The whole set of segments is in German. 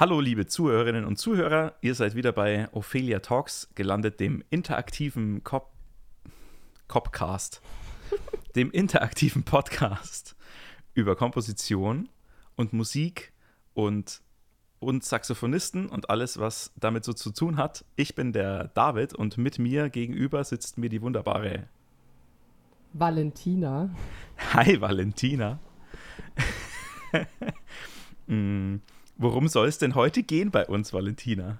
Hallo, liebe Zuhörerinnen und Zuhörer, ihr seid wieder bei Ophelia Talks gelandet, dem interaktiven Cop Copcast, dem interaktiven Podcast über Komposition und Musik und, und Saxophonisten und alles, was damit so zu tun hat. Ich bin der David und mit mir gegenüber sitzt mir die wunderbare Valentina. Hi, Valentina. mm. Worum soll es denn heute gehen bei uns, Valentina?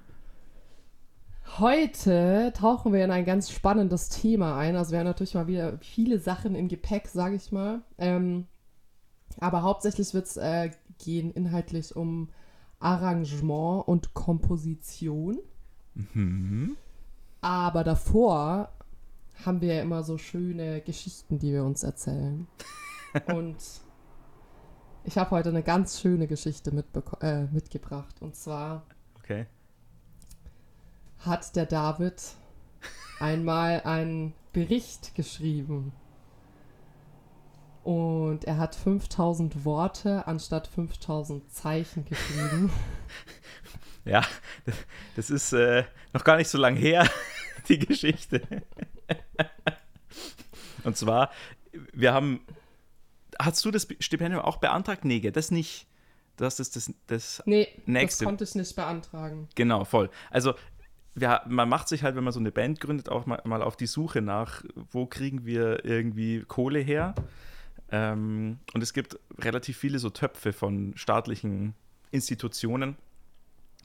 Heute tauchen wir in ein ganz spannendes Thema ein. Also wir haben natürlich mal wieder viele Sachen im Gepäck, sage ich mal. Ähm, aber hauptsächlich wird es äh, gehen inhaltlich um Arrangement und Komposition. Mhm. Aber davor haben wir ja immer so schöne Geschichten, die wir uns erzählen. und ich habe heute eine ganz schöne Geschichte äh, mitgebracht. Und zwar okay. hat der David einmal einen Bericht geschrieben. Und er hat 5000 Worte anstatt 5000 Zeichen geschrieben. Ja, das ist äh, noch gar nicht so lang her, die Geschichte. Und zwar, wir haben hast du das Stipendium auch beantragt? Nee, das nicht. Das ist das, das nee, nächste. das konnte ich nicht beantragen. Genau, voll. Also ja, man macht sich halt, wenn man so eine Band gründet, auch mal, mal auf die Suche nach, wo kriegen wir irgendwie Kohle her. Ähm, und es gibt relativ viele so Töpfe von staatlichen Institutionen.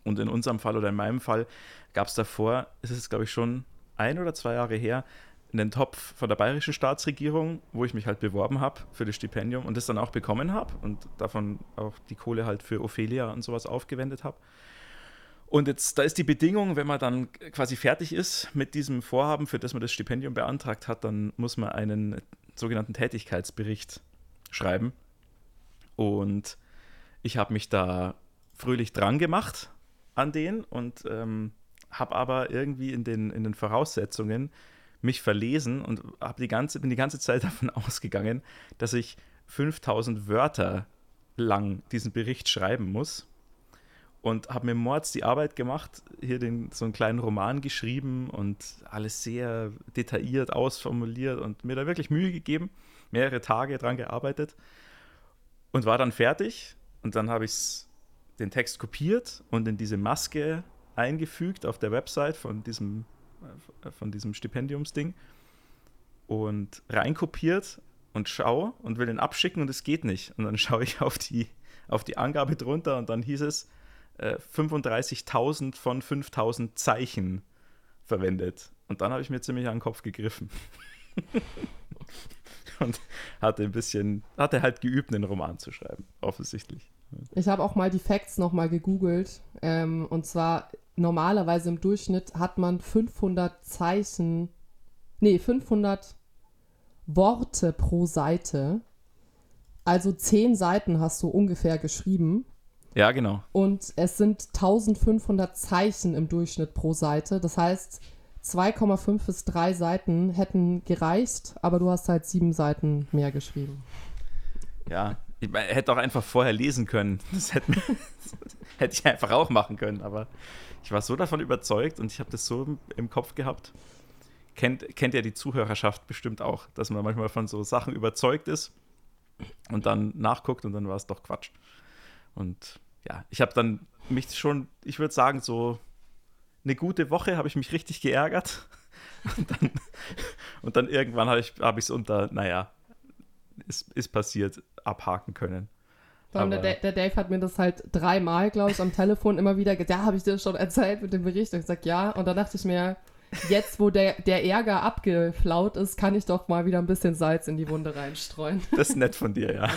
Und in unserem Fall oder in meinem Fall gab es davor, ist es glaube ich schon ein oder zwei Jahre her, einen Topf von der bayerischen Staatsregierung, wo ich mich halt beworben habe für das Stipendium und das dann auch bekommen habe und davon auch die Kohle halt für Ophelia und sowas aufgewendet habe. Und jetzt, da ist die Bedingung, wenn man dann quasi fertig ist mit diesem Vorhaben, für das man das Stipendium beantragt hat, dann muss man einen sogenannten Tätigkeitsbericht schreiben. Und ich habe mich da fröhlich dran gemacht an den und ähm, habe aber irgendwie in den, in den Voraussetzungen mich verlesen und hab die ganze, bin die ganze Zeit davon ausgegangen, dass ich 5000 Wörter lang diesen Bericht schreiben muss. Und habe mir mords die Arbeit gemacht, hier den, so einen kleinen Roman geschrieben und alles sehr detailliert ausformuliert und mir da wirklich Mühe gegeben, mehrere Tage dran gearbeitet und war dann fertig. Und dann habe ich den Text kopiert und in diese Maske eingefügt auf der Website von diesem von diesem Stipendiumsding und reinkopiert und schaue und will den abschicken und es geht nicht. Und dann schaue ich auf die, auf die Angabe drunter und dann hieß es äh, 35.000 von 5.000 Zeichen verwendet. Und dann habe ich mir ziemlich an den Kopf gegriffen. und hatte ein bisschen, hatte halt geübt, einen Roman zu schreiben, offensichtlich. Ich habe auch mal die Facts nochmal gegoogelt. Ähm, und zwar normalerweise im Durchschnitt hat man 500 Zeichen, nee, 500 Worte pro Seite. Also 10 Seiten hast du ungefähr geschrieben. Ja, genau. Und es sind 1500 Zeichen im Durchschnitt pro Seite. Das heißt, 2,5 bis 3 Seiten hätten gereicht, aber du hast halt 7 Seiten mehr geschrieben. Ja, ich hätte auch einfach vorher lesen können. Das hätte, hätte ich einfach auch machen können, aber ich war so davon überzeugt und ich habe das so im, Kopf gehabt. Kennt, kennt ja die Zuhörerschaft bestimmt auch, dass man manchmal von so Sachen überzeugt ist und dann nachguckt und dann war es doch Quatsch. Und ja, ich habe dann mich schon, ich würde sagen, so eine gute Woche habe ich mich richtig geärgert. Und dann, und dann irgendwann habe ich es hab unter, naja, ist, ist passiert, abhaken können. Der, der, Dave hat mir das halt dreimal, glaube ich, am Telefon immer wieder gesagt, ja, habe ich dir schon erzählt mit dem Bericht? Und ich gesagt, ja. Und dann dachte ich mir, jetzt, wo der, der Ärger abgeflaut ist, kann ich doch mal wieder ein bisschen Salz in die Wunde reinstreuen. Das ist nett von dir, ja.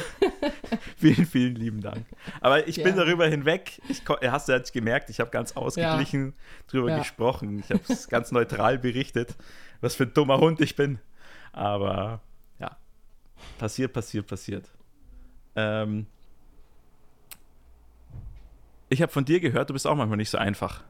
vielen, vielen lieben Dank. Aber ich ja. bin darüber hinweg. Ich, hast du ja gemerkt, ich habe ganz ausgeglichen ja. drüber ja. gesprochen. Ich habe es ganz neutral berichtet, was für ein dummer Hund ich bin. Aber Passiert, passiert, passiert. Ähm, ich habe von dir gehört, du bist auch manchmal nicht so einfach.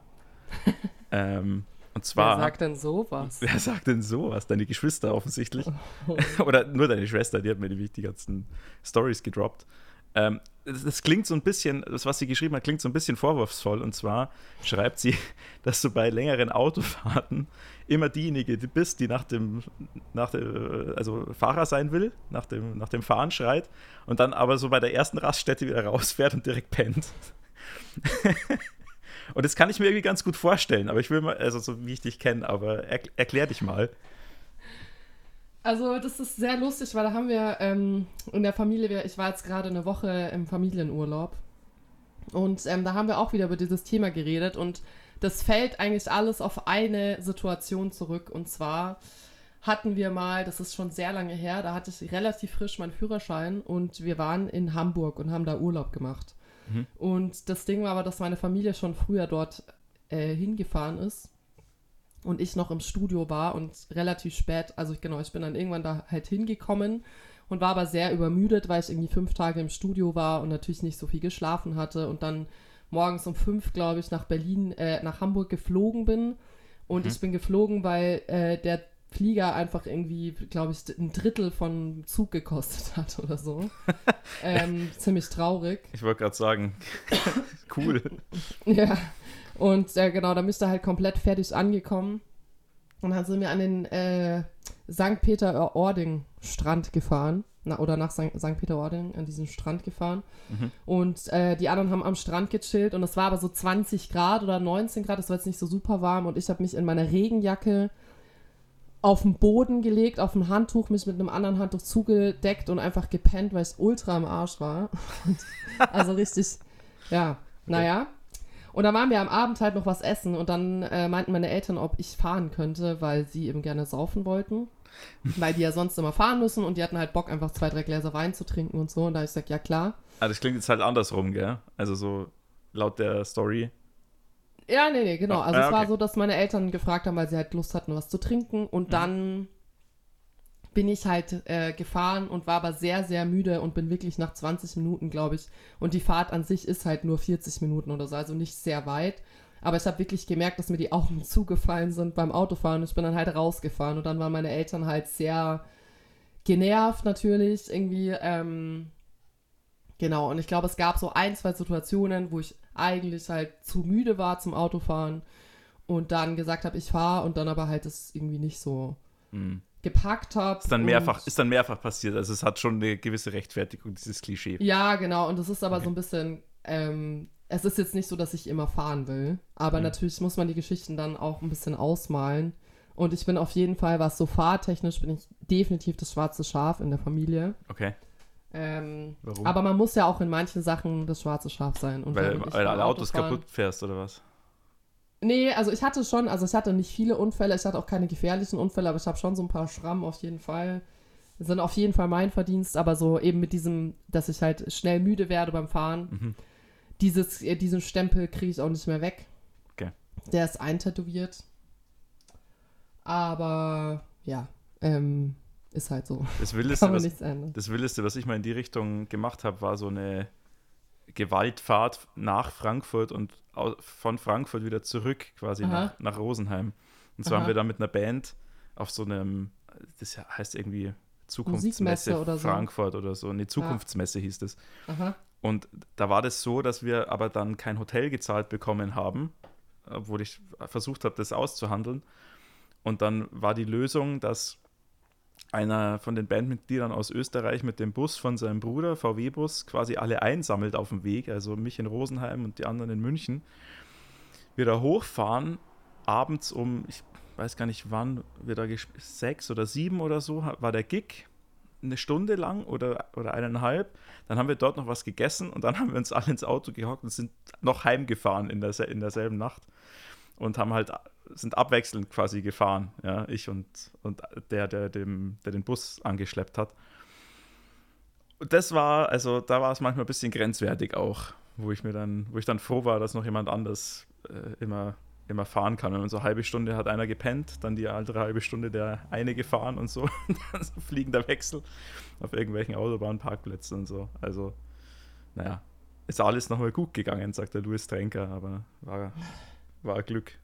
ähm, und zwar. Wer sagt denn sowas? Wer sagt denn sowas? Deine Geschwister offensichtlich. Oder nur deine Schwester, die hat mir die ganzen Stories gedroppt. Ähm, das, das, klingt so ein bisschen, das, was sie geschrieben hat, klingt so ein bisschen vorwurfsvoll. Und zwar schreibt sie, dass du bei längeren Autofahrten immer diejenige bist, die nach dem, nach dem also Fahrer sein will, nach dem, nach dem Fahren schreit und dann aber so bei der ersten Raststätte wieder rausfährt und direkt pennt. und das kann ich mir irgendwie ganz gut vorstellen, aber ich will mal, also so wie ich dich kenne, aber er, erklär dich mal. Also das ist sehr lustig, weil da haben wir ähm, in der Familie, ich war jetzt gerade eine Woche im Familienurlaub und ähm, da haben wir auch wieder über dieses Thema geredet und das fällt eigentlich alles auf eine Situation zurück und zwar hatten wir mal, das ist schon sehr lange her, da hatte ich relativ frisch meinen Führerschein und wir waren in Hamburg und haben da Urlaub gemacht. Mhm. Und das Ding war aber, dass meine Familie schon früher dort äh, hingefahren ist und ich noch im Studio war und relativ spät, also ich, genau, ich bin dann irgendwann da halt hingekommen und war aber sehr übermüdet, weil ich irgendwie fünf Tage im Studio war und natürlich nicht so viel geschlafen hatte und dann morgens um fünf, glaube ich, nach Berlin, äh, nach Hamburg geflogen bin. Und mhm. ich bin geflogen, weil äh, der Flieger einfach irgendwie, glaube ich, ein Drittel von Zug gekostet hat oder so. ähm, ziemlich traurig. Ich wollte gerade sagen, cool. ja, und äh, genau, da du halt komplett fertig angekommen. Und dann sind wir an den äh, St. Peter-Ording-Strand gefahren. Na, oder nach St. Peter-Ording an diesen Strand gefahren. Mhm. Und äh, die anderen haben am Strand gechillt. Und es war aber so 20 Grad oder 19 Grad. Es war jetzt nicht so super warm. Und ich habe mich in meiner Regenjacke auf den Boden gelegt, auf ein Handtuch, mich mit einem anderen Handtuch zugedeckt und einfach gepennt, weil ich ultra am Arsch war. also richtig, ja, naja. Und dann waren wir am Abend halt noch was essen und dann äh, meinten meine Eltern, ob ich fahren könnte, weil sie eben gerne saufen wollten. weil die ja sonst immer fahren müssen und die hatten halt Bock, einfach zwei, drei Gläser Wein zu trinken und so. Und da habe ich gesagt, ja klar. Ah, das klingt jetzt halt andersrum, gell? Also so laut der Story. Ja, nee, nee, genau. Also ah, es war so, dass meine Eltern gefragt haben, weil sie halt Lust hatten, was zu trinken. Und mhm. dann bin ich halt äh, gefahren und war aber sehr, sehr müde und bin wirklich nach 20 Minuten, glaube ich. Und die Fahrt an sich ist halt nur 40 Minuten oder so, also nicht sehr weit. Aber ich habe wirklich gemerkt, dass mir die Augen zugefallen sind beim Autofahren. Ich bin dann halt rausgefahren und dann waren meine Eltern halt sehr genervt natürlich irgendwie. Ähm, genau, und ich glaube, es gab so ein, zwei Situationen, wo ich eigentlich halt zu müde war zum Autofahren und dann gesagt habe, ich fahre und dann aber halt das irgendwie nicht so mhm gepackt habe. Ist dann mehrfach, ist dann mehrfach passiert. Also es hat schon eine gewisse Rechtfertigung, dieses Klischee. Ja, genau. Und es ist aber okay. so ein bisschen, ähm, es ist jetzt nicht so, dass ich immer fahren will. Aber mhm. natürlich muss man die Geschichten dann auch ein bisschen ausmalen. Und ich bin auf jeden Fall, was so fahrtechnisch, bin ich definitiv das schwarze Schaf in der Familie. Okay. Ähm, Warum? Aber man muss ja auch in manchen Sachen das schwarze Schaf sein. Und weil, weil alle Autos fahren, kaputt fährst oder was? Nee, also ich hatte schon, also ich hatte nicht viele Unfälle, ich hatte auch keine gefährlichen Unfälle, aber ich habe schon so ein paar Schrammen auf jeden Fall. Das sind auf jeden Fall mein Verdienst, aber so eben mit diesem, dass ich halt schnell müde werde beim Fahren. Mhm. Dieses, äh, diesen Stempel kriege ich auch nicht mehr weg. Okay. Der ist eintätowiert. Aber ja, ähm, ist halt so. Das Wildeste, was, das Wildeste, was ich mal in die Richtung gemacht habe, war so eine Gewaltfahrt nach Frankfurt und von Frankfurt wieder zurück quasi nach, nach, Rosenheim. Und zwar Aha. haben wir da mit einer Band auf so einem, das heißt irgendwie Zukunftsmesse oder Frankfurt so. oder so, eine Zukunftsmesse ja. hieß das. Aha. Und da war das so, dass wir aber dann kein Hotel gezahlt bekommen haben, obwohl ich versucht habe, das auszuhandeln. Und dann war die Lösung, dass einer von den Bandmitgliedern aus Österreich mit dem Bus von seinem Bruder, VW-Bus, quasi alle einsammelt auf dem Weg, also mich in Rosenheim und die anderen in München. Wir da hochfahren, abends um, ich weiß gar nicht wann, wir da sechs oder sieben oder so, war der Gig, eine Stunde lang oder, oder eineinhalb. Dann haben wir dort noch was gegessen und dann haben wir uns alle ins Auto gehockt und sind noch heimgefahren in, der, in derselben Nacht und haben halt sind abwechselnd quasi gefahren, ja, ich und, und der, der, dem, der den Bus angeschleppt hat. Und das war, also da war es manchmal ein bisschen grenzwertig auch, wo ich mir dann, wo ich dann froh war, dass noch jemand anders äh, immer, immer fahren kann. Wenn man so eine halbe Stunde hat einer gepennt, dann die andere halbe Stunde der eine gefahren und so, und dann so fliegender Wechsel auf irgendwelchen Autobahnparkplätzen und so. Also, naja, ist alles nochmal gut gegangen, sagt der Louis Trenker, aber war, war Glück.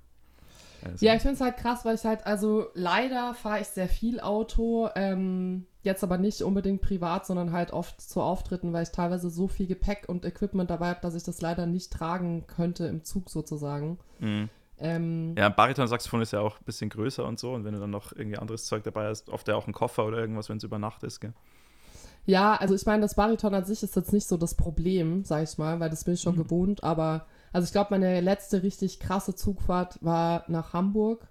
Also. Ja, ich finde es halt krass, weil ich halt, also leider fahre ich sehr viel Auto, ähm, jetzt aber nicht unbedingt privat, sondern halt oft zu Auftritten, weil ich teilweise so viel Gepäck und Equipment dabei habe, dass ich das leider nicht tragen könnte im Zug sozusagen. Mhm. Ähm, ja, ein Bariton-Saxophon ist ja auch ein bisschen größer und so und wenn du dann noch irgendwie anderes Zeug dabei hast, oft ja auch ein Koffer oder irgendwas, wenn es über Nacht ist, gell? Ja, also ich meine, das Bariton an sich ist jetzt nicht so das Problem, sag ich mal, weil das bin ich schon mhm. gewohnt, aber also ich glaube, meine letzte richtig krasse Zugfahrt war nach Hamburg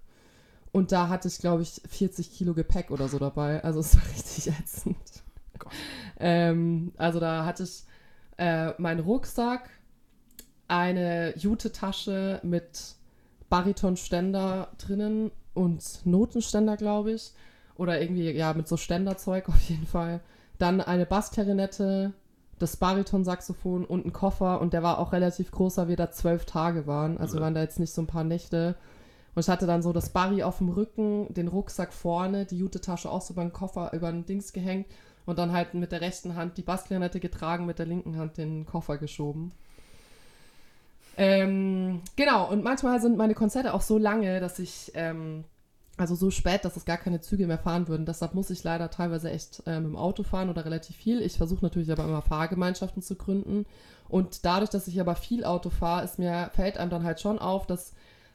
und da hatte ich, glaube ich, 40 Kilo Gepäck oder so dabei. Also es war richtig ätzend. Ähm, also da hatte ich äh, meinen Rucksack, eine Jute-Tasche mit Baritonständer drinnen und Notenständer, glaube ich. Oder irgendwie, ja, mit so Ständerzeug auf jeden Fall dann eine Bassklarinette, das Bariton-Saxophon und ein Koffer und der war auch relativ groß, weil wir da zwölf Tage waren. Also ja. waren da jetzt nicht so ein paar Nächte. Und ich hatte dann so das Barry auf dem Rücken, den Rucksack vorne, die Jute-Tasche auch so über den Koffer, über den Dings gehängt und dann halt mit der rechten Hand die Bassklarinette getragen, mit der linken Hand den Koffer geschoben. Ähm, genau, und manchmal sind meine Konzerte auch so lange, dass ich ähm, also so spät, dass es gar keine Züge mehr fahren würden. Deshalb muss ich leider teilweise echt äh, mit dem Auto fahren oder relativ viel. Ich versuche natürlich aber immer Fahrgemeinschaften zu gründen. Und dadurch, dass ich aber viel Auto fahre, ist mir, fällt einem dann halt schon auf, dass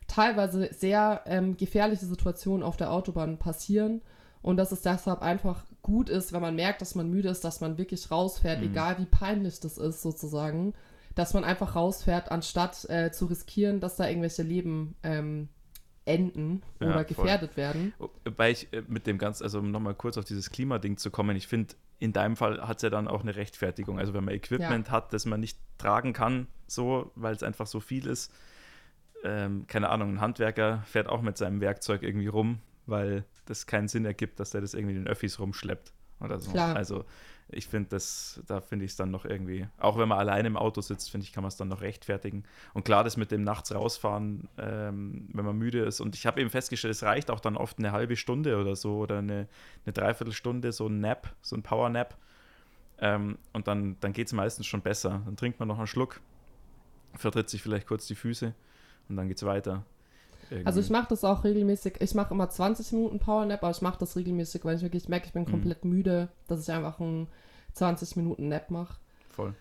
teilweise sehr ähm, gefährliche Situationen auf der Autobahn passieren. Und dass es deshalb einfach gut ist, wenn man merkt, dass man müde ist, dass man wirklich rausfährt, mhm. egal wie peinlich das ist sozusagen, dass man einfach rausfährt, anstatt äh, zu riskieren, dass da irgendwelche Leben ähm, enden ja, oder gefährdet voll. werden. Weil ich äh, mit dem ganz, also um nochmal kurz auf dieses Klimading zu kommen, ich finde, in deinem Fall hat es ja dann auch eine Rechtfertigung. Also wenn man Equipment ja. hat, das man nicht tragen kann, so, weil es einfach so viel ist. Ähm, keine Ahnung, ein Handwerker fährt auch mit seinem Werkzeug irgendwie rum, weil das keinen Sinn ergibt, dass der das irgendwie in den Öffis rumschleppt oder so. Klar. Also ich finde das, da finde ich es dann noch irgendwie, auch wenn man alleine im Auto sitzt, finde ich, kann man es dann noch rechtfertigen. Und klar, das mit dem nachts rausfahren, ähm, wenn man müde ist. Und ich habe eben festgestellt, es reicht auch dann oft eine halbe Stunde oder so oder eine, eine Dreiviertelstunde, so ein Nap, so ein Power-Nap. Ähm, und dann, dann geht es meistens schon besser. Dann trinkt man noch einen Schluck, vertritt sich vielleicht kurz die Füße und dann geht es weiter. Irgendwie. Also ich mache das auch regelmäßig. Ich mache immer 20 Minuten Powernap, aber ich mache das regelmäßig, weil ich wirklich merke, ich bin mhm. komplett mhm. müde, dass ich einfach einen 20 Minuten Nap mache. Voll.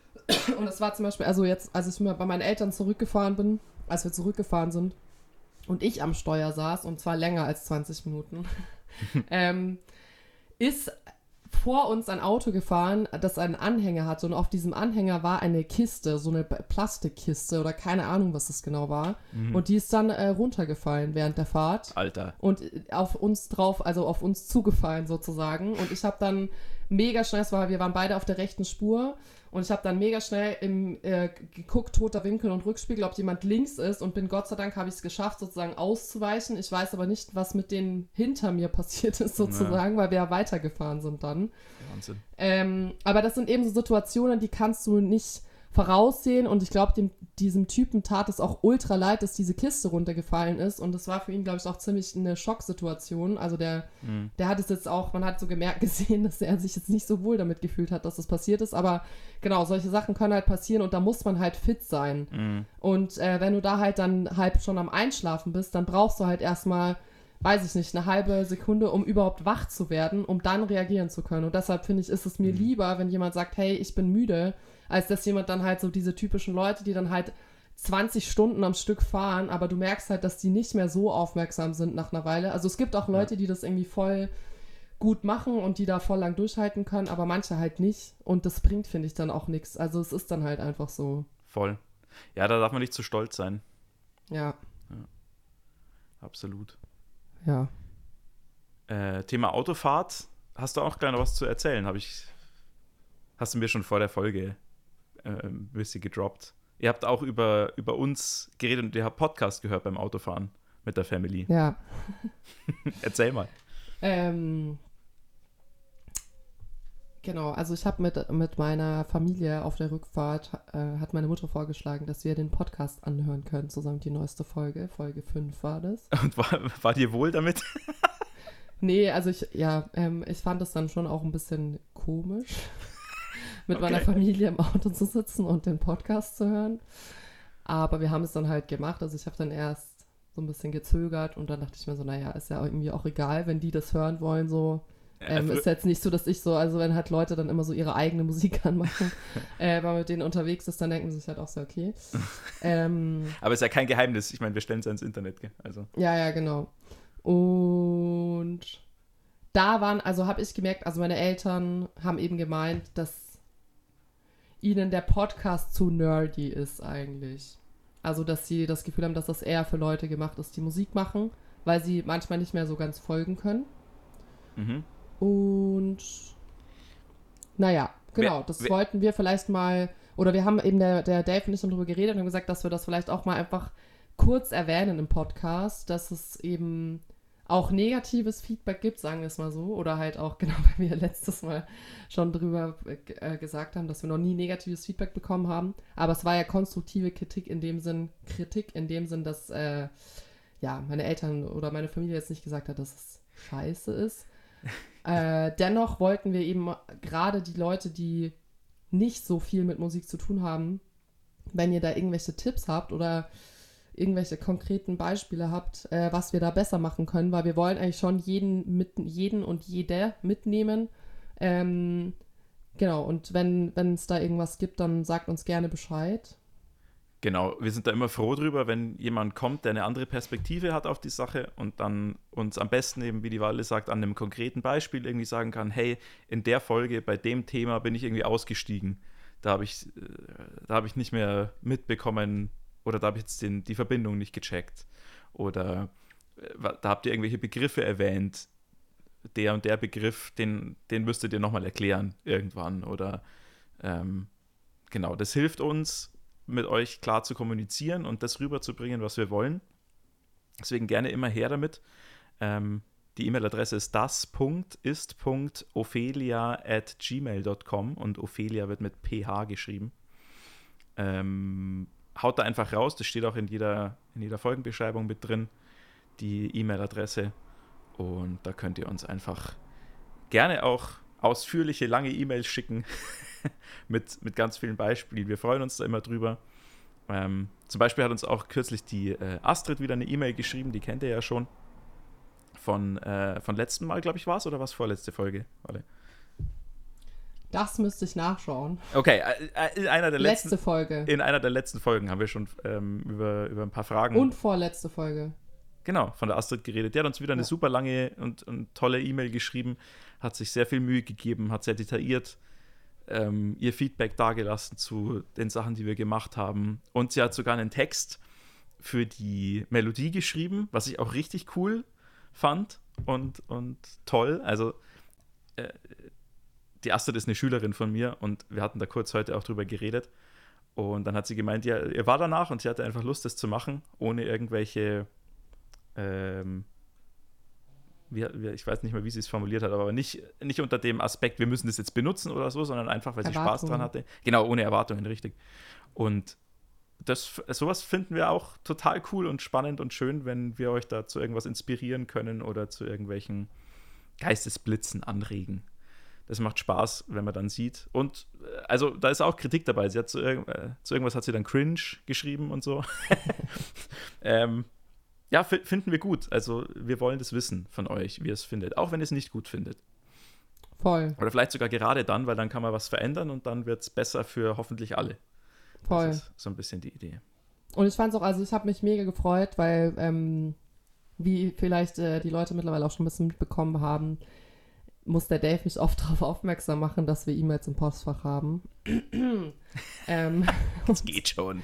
Und das war zum Beispiel, also jetzt, als ich mal bei meinen Eltern zurückgefahren bin, als wir zurückgefahren sind und ich am Steuer saß, und zwar länger als 20 Minuten, ähm, ist vor uns ein Auto gefahren, das einen Anhänger hatte und auf diesem Anhänger war eine Kiste, so eine Plastikkiste oder keine Ahnung, was das genau war. Mhm. Und die ist dann äh, runtergefallen während der Fahrt. Alter. Und äh, auf uns drauf, also auf uns zugefallen sozusagen. Und ich habe dann mega schnell, es war, wir waren beide auf der rechten Spur und ich habe dann mega schnell im, äh, geguckt, toter Winkel und Rückspiegel, ob jemand links ist und bin Gott sei Dank, habe ich es geschafft, sozusagen auszuweichen. Ich weiß aber nicht, was mit denen hinter mir passiert ist, sozusagen, ja. weil wir ja weitergefahren sind dann. Wahnsinn. Ähm, aber das sind eben so Situationen, die kannst du nicht voraussehen und ich glaube, diesem Typen tat es auch ultra leid, dass diese Kiste runtergefallen ist und das war für ihn, glaube ich, auch ziemlich eine Schocksituation. Also der, mhm. der hat es jetzt auch, man hat so gemerkt gesehen, dass er sich jetzt nicht so wohl damit gefühlt hat, dass das passiert ist, aber genau, solche Sachen können halt passieren und da muss man halt fit sein. Mhm. Und äh, wenn du da halt dann halb schon am Einschlafen bist, dann brauchst du halt erstmal weiß ich nicht, eine halbe Sekunde, um überhaupt wach zu werden, um dann reagieren zu können. Und deshalb finde ich, ist es mir mhm. lieber, wenn jemand sagt, hey, ich bin müde, als dass jemand dann halt so diese typischen Leute, die dann halt 20 Stunden am Stück fahren, aber du merkst halt, dass die nicht mehr so aufmerksam sind nach einer Weile. Also es gibt auch Leute, die das irgendwie voll gut machen und die da voll lang durchhalten können, aber manche halt nicht. Und das bringt, finde ich, dann auch nichts. Also es ist dann halt einfach so. Voll. Ja, da darf man nicht zu stolz sein. Ja. ja. Absolut. Ja. Äh, Thema Autofahrt. Hast du auch gleich noch was zu erzählen? Habe ich. Hast du mir schon vor der Folge äh, bisschen gedroppt. Ihr habt auch über, über uns geredet und ihr habt Podcast gehört beim Autofahren mit der Family. Ja. Erzähl mal. Ähm, genau, also ich habe mit, mit meiner Familie auf der Rückfahrt, äh, hat meine Mutter vorgeschlagen, dass wir den Podcast anhören können, zusammen die neueste Folge. Folge 5 war das. Und war, war dir wohl damit? nee, also ich, ja, ähm, ich fand das dann schon auch ein bisschen komisch. Mit okay. meiner Familie im Auto zu sitzen und den Podcast zu hören. Aber wir haben es dann halt gemacht. Also ich habe dann erst so ein bisschen gezögert und dann dachte ich mir so, naja, ist ja irgendwie auch egal, wenn die das hören wollen, so. Ähm, ist jetzt nicht so, dass ich so, also wenn halt Leute dann immer so ihre eigene Musik anmachen, äh, wenn man mit denen unterwegs ist, dann denken sie sich halt auch so, okay. ähm, Aber es ist ja kein Geheimnis. Ich meine, wir stellen es ja ins Internet, gell? Also. Ja, ja, genau. Und da waren, also habe ich gemerkt, also meine Eltern haben eben gemeint, dass ihnen der Podcast zu nerdy ist eigentlich. Also, dass sie das Gefühl haben, dass das eher für Leute gemacht ist, die Musik machen, weil sie manchmal nicht mehr so ganz folgen können. Mhm. Und naja, genau, das wer, wollten wir vielleicht mal, oder wir haben eben der, der Dave und ich darüber geredet und haben gesagt, dass wir das vielleicht auch mal einfach kurz erwähnen im Podcast, dass es eben auch negatives Feedback gibt, sagen wir es mal so. Oder halt auch, genau, weil wir letztes Mal schon drüber äh, gesagt haben, dass wir noch nie negatives Feedback bekommen haben. Aber es war ja konstruktive Kritik in dem Sinn, Kritik in dem Sinn, dass äh, ja, meine Eltern oder meine Familie jetzt nicht gesagt hat, dass es scheiße ist. äh, dennoch wollten wir eben gerade die Leute, die nicht so viel mit Musik zu tun haben, wenn ihr da irgendwelche Tipps habt oder irgendwelche konkreten Beispiele habt, äh, was wir da besser machen können, weil wir wollen eigentlich schon jeden, mit, jeden und jede mitnehmen. Ähm, genau, und wenn es da irgendwas gibt, dann sagt uns gerne Bescheid. Genau, wir sind da immer froh drüber, wenn jemand kommt, der eine andere Perspektive hat auf die Sache und dann uns am besten eben, wie die Walle sagt, an einem konkreten Beispiel irgendwie sagen kann, hey, in der Folge bei dem Thema bin ich irgendwie ausgestiegen. Da habe ich, äh, hab ich nicht mehr mitbekommen, oder da habe ich jetzt den, die Verbindung nicht gecheckt. Oder äh, da habt ihr irgendwelche Begriffe erwähnt. Der und der Begriff, den, den müsstet ihr nochmal erklären irgendwann. Oder ähm, genau, das hilft uns, mit euch klar zu kommunizieren und das rüberzubringen, was wir wollen. Deswegen gerne immer her damit. Ähm, die E-Mail-Adresse ist das.ist.ophelia at gmail.com und Ophelia wird mit ph geschrieben. Ähm, haut da einfach raus. Das steht auch in jeder, in jeder Folgenbeschreibung mit drin, die E-Mail-Adresse. Und da könnt ihr uns einfach gerne auch ausführliche, lange E-Mails schicken mit, mit ganz vielen Beispielen. Wir freuen uns da immer drüber. Ähm, zum Beispiel hat uns auch kürzlich die äh, Astrid wieder eine E-Mail geschrieben, die kennt ihr ja schon. Von, äh, von letzten Mal, glaube ich, war es, oder was vorletzte Folge? Warte. Das müsste ich nachschauen. Okay, äh, äh, in einer der letzte letzten, Folge. In einer der letzten Folgen haben wir schon ähm, über, über ein paar Fragen. Und vorletzte Folge. Genau, von der Astrid geredet. Die hat uns wieder eine ja. super lange und, und tolle E-Mail geschrieben, hat sich sehr viel Mühe gegeben, hat sehr detailliert ähm, ihr Feedback dargelassen zu den Sachen, die wir gemacht haben. Und sie hat sogar einen Text für die Melodie geschrieben, was ich auch richtig cool fand und, und toll. Also äh, die Astrid ist eine Schülerin von mir und wir hatten da kurz heute auch drüber geredet. Und dann hat sie gemeint, ja, ihr war danach und sie hatte einfach Lust, das zu machen, ohne irgendwelche, ähm, wie, wie, ich weiß nicht mehr, wie sie es formuliert hat, aber nicht, nicht unter dem Aspekt, wir müssen das jetzt benutzen oder so, sondern einfach, weil sie Spaß dran hatte. Genau, ohne Erwartungen, richtig. Und das, sowas finden wir auch total cool und spannend und schön, wenn wir euch da zu irgendwas inspirieren können oder zu irgendwelchen Geistesblitzen anregen das macht Spaß, wenn man dann sieht. Und äh, also da ist auch Kritik dabei. Sie hat zu, äh, zu irgendwas hat sie dann cringe geschrieben und so. ähm, ja, finden wir gut. Also wir wollen das wissen von euch, wie ihr es findet, auch wenn ihr es nicht gut findet. Voll. Oder vielleicht sogar gerade dann, weil dann kann man was verändern und dann wird es besser für hoffentlich alle. Voll. Das ist so ein bisschen die Idee. Und ich fand es auch, also ich habe mich mega gefreut, weil, ähm, wie vielleicht äh, die Leute mittlerweile auch schon ein bisschen mitbekommen haben, muss der Dave mich oft darauf aufmerksam machen, dass wir E-Mails im Postfach haben. ähm, das geht schon.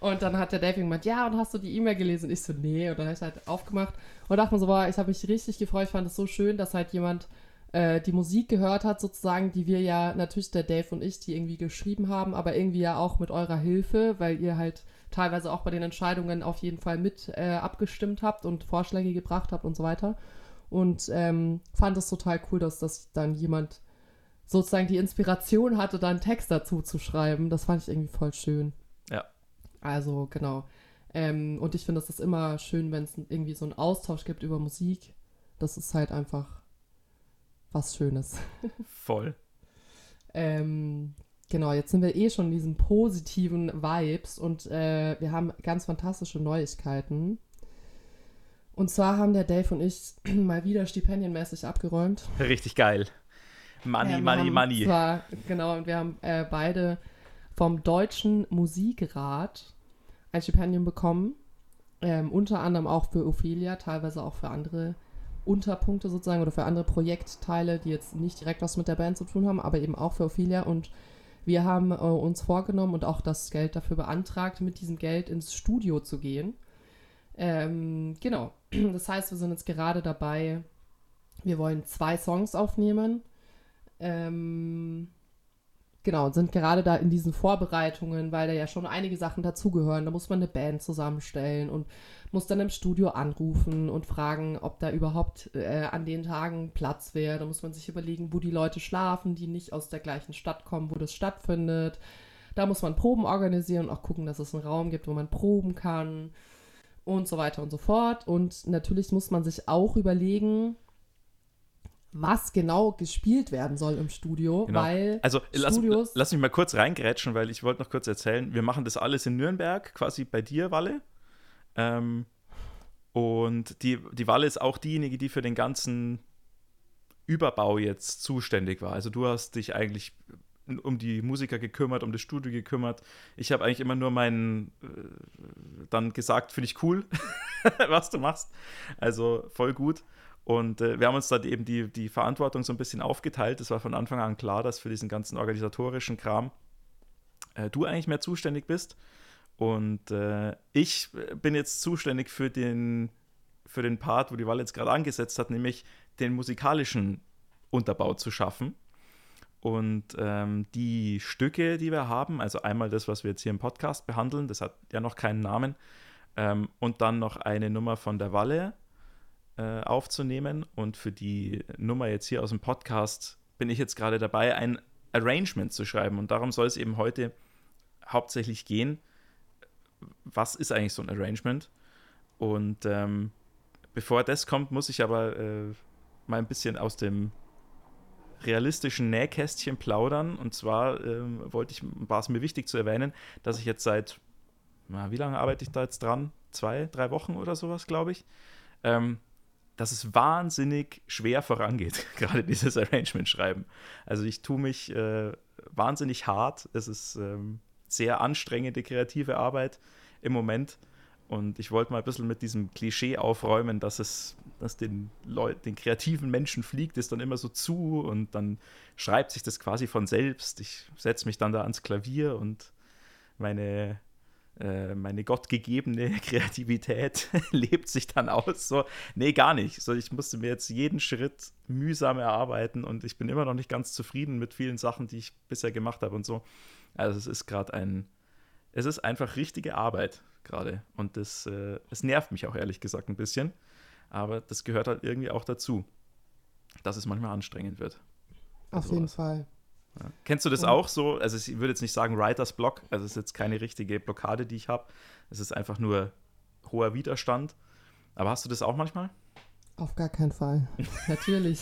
Und dann hat der Dave gemeint, ja, und hast du die E-Mail gelesen? Und ich so, nee. Und dann habe ich halt aufgemacht und dachte mir so, boah, ich habe mich richtig gefreut. Ich fand es so schön, dass halt jemand äh, die Musik gehört hat, sozusagen, die wir ja, natürlich der Dave und ich, die irgendwie geschrieben haben, aber irgendwie ja auch mit eurer Hilfe, weil ihr halt teilweise auch bei den Entscheidungen auf jeden Fall mit äh, abgestimmt habt und Vorschläge gebracht habt und so weiter und ähm, fand es total cool, dass das dann jemand sozusagen die Inspiration hatte, da einen Text dazu zu schreiben. Das fand ich irgendwie voll schön. Ja. Also, genau. Ähm, und ich finde, es ist immer schön, wenn es irgendwie so einen Austausch gibt über Musik. Das ist halt einfach was Schönes. Voll. ähm, genau, jetzt sind wir eh schon in diesen positiven Vibes und äh, wir haben ganz fantastische Neuigkeiten. Und zwar haben der Dave und ich mal wieder stipendienmäßig abgeräumt. Richtig geil. Money, wir money, money. Zwar, genau, und wir haben äh, beide vom Deutschen Musikrat ein Stipendium bekommen. Ähm, unter anderem auch für Ophelia, teilweise auch für andere Unterpunkte sozusagen oder für andere Projektteile, die jetzt nicht direkt was mit der Band zu tun haben, aber eben auch für Ophelia. Und wir haben äh, uns vorgenommen und auch das Geld dafür beantragt, mit diesem Geld ins Studio zu gehen. Ähm, genau. Das heißt, wir sind jetzt gerade dabei, wir wollen zwei Songs aufnehmen. Ähm, genau, sind gerade da in diesen Vorbereitungen, weil da ja schon einige Sachen dazugehören. Da muss man eine Band zusammenstellen und muss dann im Studio anrufen und fragen, ob da überhaupt äh, an den Tagen Platz wäre. Da muss man sich überlegen, wo die Leute schlafen, die nicht aus der gleichen Stadt kommen, wo das stattfindet. Da muss man Proben organisieren und auch gucken, dass es einen Raum gibt, wo man proben kann und so weiter und so fort. Und natürlich muss man sich auch überlegen, was genau gespielt werden soll im Studio, Genau. weil Also lass, lass mich mal kurz reingrätschen, weil ich wollte noch kurz erzählen, wir machen das alles in Nürnberg, quasi bei dir, Walle. Ähm, und die, die Walle ist auch diejenige, die für den ganzen Überbau jetzt zuständig war. Also du hast dich eigentlich um die Musiker gekümmert, um das Studio gekümmert. Ich habe eigentlich immer nur meinen äh, dann gesagt, finde ich cool, was du machst. Also voll gut. Und äh, wir haben uns dann eben die, die Verantwortung so ein bisschen aufgeteilt. Es war von Anfang an klar, dass für diesen ganzen organisatorischen Kram äh, du eigentlich mehr zuständig bist. Und äh, ich bin jetzt zuständig für den, für den Part, wo die Wahl jetzt gerade angesetzt hat, nämlich den musikalischen Unterbau zu schaffen. Und ähm, die Stücke, die wir haben, also einmal das, was wir jetzt hier im Podcast behandeln, das hat ja noch keinen Namen, ähm, und dann noch eine Nummer von der Walle äh, aufzunehmen. Und für die Nummer jetzt hier aus dem Podcast bin ich jetzt gerade dabei, ein Arrangement zu schreiben. Und darum soll es eben heute hauptsächlich gehen. Was ist eigentlich so ein Arrangement? Und ähm, bevor das kommt, muss ich aber äh, mal ein bisschen aus dem realistischen Nähkästchen plaudern. Und zwar ähm, wollte ich, war es mir wichtig zu erwähnen, dass ich jetzt seit, na, wie lange arbeite ich da jetzt dran? Zwei, drei Wochen oder sowas, glaube ich. Ähm, dass es wahnsinnig schwer vorangeht, gerade dieses Arrangement schreiben. Also ich tue mich äh, wahnsinnig hart. Es ist ähm, sehr anstrengende kreative Arbeit im Moment. Und ich wollte mal ein bisschen mit diesem Klischee aufräumen, dass es, dass den Leuten, den kreativen Menschen fliegt es dann immer so zu und dann schreibt sich das quasi von selbst. Ich setze mich dann da ans Klavier und meine, äh, meine gottgegebene Kreativität lebt sich dann aus. So, nee, gar nicht. So, ich musste mir jetzt jeden Schritt mühsam erarbeiten und ich bin immer noch nicht ganz zufrieden mit vielen Sachen, die ich bisher gemacht habe und so. Also es ist gerade ein, es ist einfach richtige Arbeit gerade. Und das, äh, es nervt mich auch ehrlich gesagt ein bisschen. Aber das gehört halt irgendwie auch dazu, dass es manchmal anstrengend wird. auf sowas. jeden Fall. Ja. Kennst du das Und- auch so? Also ich würde jetzt nicht sagen Writers Block, also es ist jetzt keine richtige Blockade, die ich habe. Es ist einfach nur hoher Widerstand. Aber hast du das auch manchmal? Auf gar keinen Fall. Natürlich.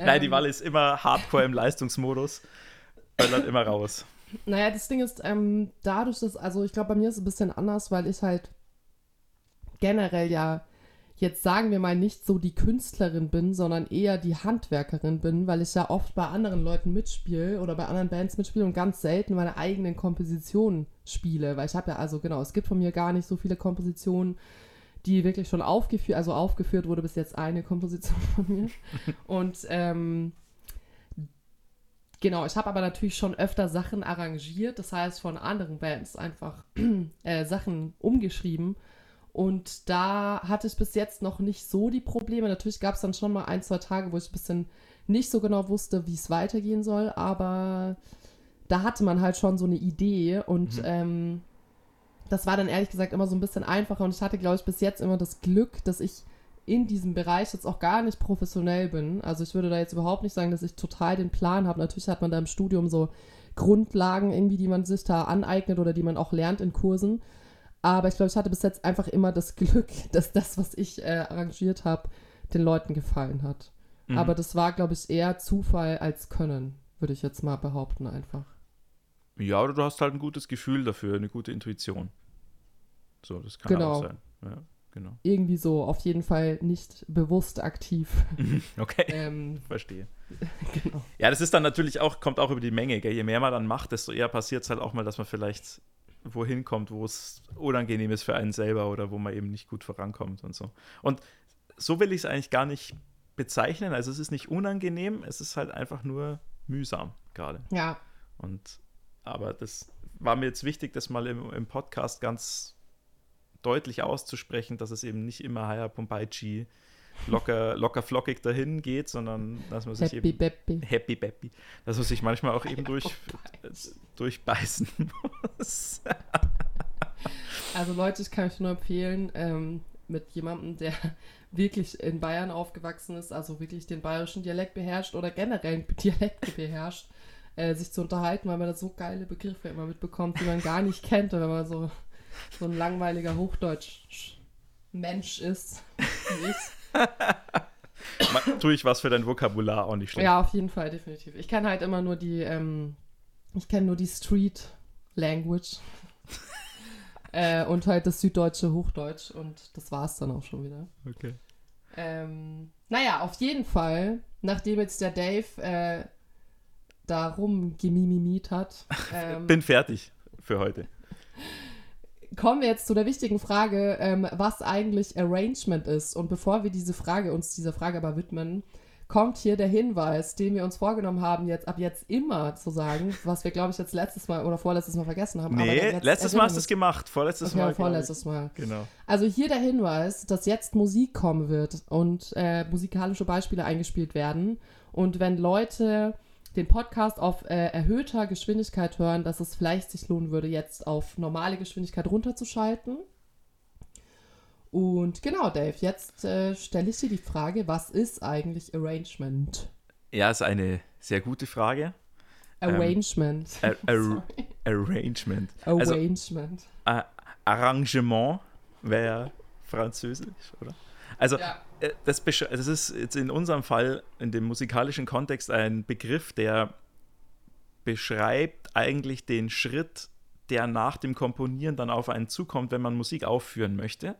Nein, die Ähm, Walle ist immer hardcore im Leistungsmodus. Böllert immer raus. Naja, das Ding ist, ähm, dadurch, dass, also ich glaube, bei mir ist es ein bisschen anders, weil ich halt generell ja jetzt sagen wir mal nicht so die Künstlerin bin, sondern eher die Handwerkerin bin, weil ich ja oft bei anderen Leuten mitspiele oder bei anderen Bands mitspiele und ganz selten meine eigenen Kompositionen spiele, weil ich habe ja, also genau, es gibt von mir gar nicht so viele Kompositionen, die wirklich schon aufgeführt, also aufgeführt wurde bis jetzt eine Komposition von mir. und ähm, Genau, ich habe aber natürlich schon öfter Sachen arrangiert, das heißt von anderen Bands einfach äh, Sachen umgeschrieben. Und da hatte ich bis jetzt noch nicht so die Probleme. Natürlich gab es dann schon mal ein, zwei Tage, wo ich ein bisschen nicht so genau wusste, wie es weitergehen soll, aber da hatte man halt schon so eine Idee und Mhm. ähm, das war dann ehrlich gesagt immer so ein bisschen einfacher und ich hatte, glaube ich, bis jetzt immer das Glück, dass ich in diesem Bereich jetzt auch gar nicht professionell bin. Also ich würde da jetzt überhaupt nicht sagen, dass ich total den Plan habe. Natürlich hat man da im Studium so Grundlagen irgendwie, die man sich da aneignet oder die man auch lernt in Kursen. Aber ich glaube, ich hatte bis jetzt einfach immer das Glück, dass das, was ich äh, arrangiert habe, den Leuten gefallen hat. Mhm. Aber das war, glaube ich, eher Zufall als Können, würde ich jetzt mal behaupten einfach. Ja, oder du hast halt ein gutes Gefühl dafür, eine gute Intuition. So, das kann Genau. auch sein. Ja, genau. Irgendwie so, auf jeden Fall nicht bewusst aktiv. Okay, ähm, verstehe. genau. Ja, das ist dann natürlich auch, kommt auch über die Menge. Gell? Je mehr man dann macht, desto eher passiert es halt auch mal, dass man vielleicht wohin kommt, wo es unangenehm ist für einen selber oder wo man eben nicht gut vorankommt und so. Und so will ich es eigentlich gar nicht bezeichnen. Also es ist nicht unangenehm, es ist halt einfach nur mühsam gerade. Ja, Und aber das war mir jetzt wichtig, das mal im, im Podcast ganz deutlich auszusprechen, dass es eben nicht immer Haya Pompeici locker, locker flockig dahin geht, sondern dass man sich happy eben Beppy. happy Beppy, dass man sich manchmal auch eben durch, durchbeißen muss. Also Leute, ich kann euch nur empfehlen, ähm, mit jemandem, der wirklich in Bayern aufgewachsen ist, also wirklich den bayerischen Dialekt beherrscht oder generell Dialekte beherrscht, äh, sich zu unterhalten, weil man da so geile Begriffe immer mitbekommt, die man gar nicht kennt, wenn man so, so ein langweiliger Hochdeutsch-Mensch ist, wie ich. Ma- Tue ich was für dein Vokabular auch nicht schlecht. Ja, auf jeden Fall, definitiv. Ich kenne halt immer nur die, ähm, ich kenne nur die Street Language. äh, und halt das süddeutsche Hochdeutsch und das war es dann auch schon wieder. Okay. Ähm, naja, auf jeden Fall, nachdem jetzt der Dave äh, da rumgemimimiet hat, ähm, Bin fertig für heute. Kommen wir jetzt zu der wichtigen Frage, ähm, was eigentlich Arrangement ist. Und bevor wir diese Frage, uns dieser Frage aber widmen, kommt hier der Hinweis, den wir uns vorgenommen haben, jetzt ab jetzt immer zu sagen, was wir, glaube ich, jetzt letztes Mal oder vorletztes Mal vergessen haben. Nee, letztes Mal hast du es gemacht. Vorletztes Mal. Okay, ich. vorletztes Mal. Genau. Also hier der Hinweis, dass jetzt Musik kommen wird und äh, musikalische Beispiele eingespielt werden. Und wenn Leute den Podcast auf äh, erhöhter Geschwindigkeit hören, dass es vielleicht sich lohnen würde, jetzt auf normale Geschwindigkeit runterzuschalten. Und genau, Dave, jetzt äh, stelle ich dir die Frage, was ist eigentlich Arrangement? Ja, ist eine sehr gute Frage. Arrangement. Ar Ar Sorry. Arrangement. Also Arrangement. A Arrangement wäre französisch, oder? Also ja. äh, das, das ist jetzt in unserem Fall in dem musikalischen Kontext ein Begriff, der beschreibt eigentlich den Schritt, der nach dem Komponieren dann auf einen zukommt, wenn man Musik aufführen möchte.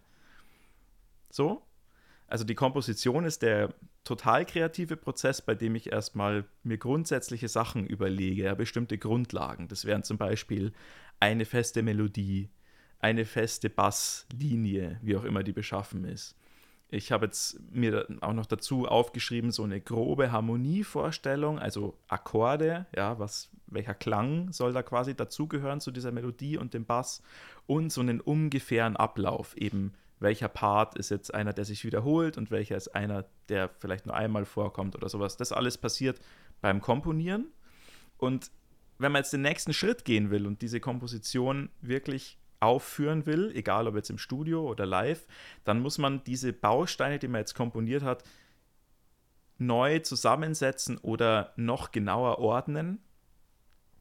So. Also die Komposition ist der total kreative Prozess, bei dem ich erstmal mir grundsätzliche Sachen überlege, ja, bestimmte Grundlagen. Das wären zum Beispiel eine feste Melodie, eine feste Basslinie, wie auch immer die beschaffen ist. Ich habe jetzt mir auch noch dazu aufgeschrieben, so eine grobe Harmonievorstellung, also Akkorde, ja, was, welcher Klang soll da quasi dazugehören zu dieser Melodie und dem Bass und so einen ungefähren Ablauf, eben welcher Part ist jetzt einer, der sich wiederholt und welcher ist einer, der vielleicht nur einmal vorkommt oder sowas. Das alles passiert beim Komponieren. Und wenn man jetzt den nächsten Schritt gehen will und diese Komposition wirklich aufführen will, egal ob jetzt im Studio oder live, dann muss man diese Bausteine, die man jetzt komponiert hat, neu zusammensetzen oder noch genauer ordnen,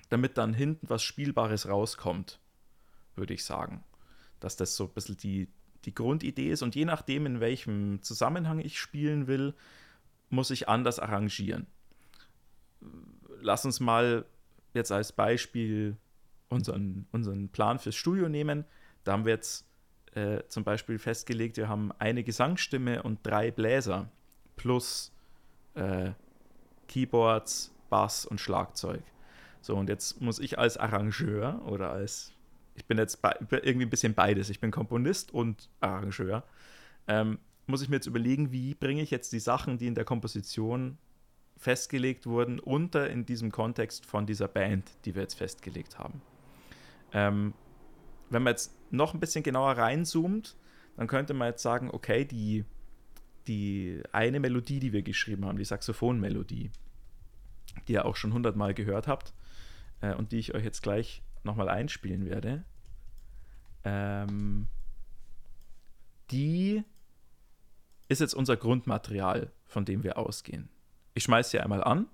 damit dann hinten was Spielbares rauskommt, würde ich sagen. Dass das so ein bisschen die, die Grundidee ist und je nachdem, in welchem Zusammenhang ich spielen will, muss ich anders arrangieren. Lass uns mal jetzt als Beispiel unseren, unseren Plan fürs Studio nehmen. Da haben wir jetzt äh, zum Beispiel festgelegt, wir haben eine Gesangsstimme und drei Bläser plus äh, Keyboards, Bass und Schlagzeug. So, und jetzt muss ich als Arrangeur oder als, ich bin jetzt irgendwie ein bisschen beides, ich bin Komponist und Arrangeur, ähm, muss ich mir jetzt überlegen, wie bringe ich jetzt die Sachen, die in der Komposition festgelegt wurden, unter in diesem Kontext von dieser Band, die wir jetzt festgelegt haben. Ähm, wenn man jetzt noch ein bisschen genauer reinzoomt, dann könnte man jetzt sagen, okay, die, die eine Melodie, die wir geschrieben haben, die Saxophonmelodie, die ihr auch schon hundertmal gehört habt äh, und die ich euch jetzt gleich nochmal einspielen werde, ähm, die ist jetzt unser Grundmaterial, von dem wir ausgehen. Ich schmeiße sie einmal an.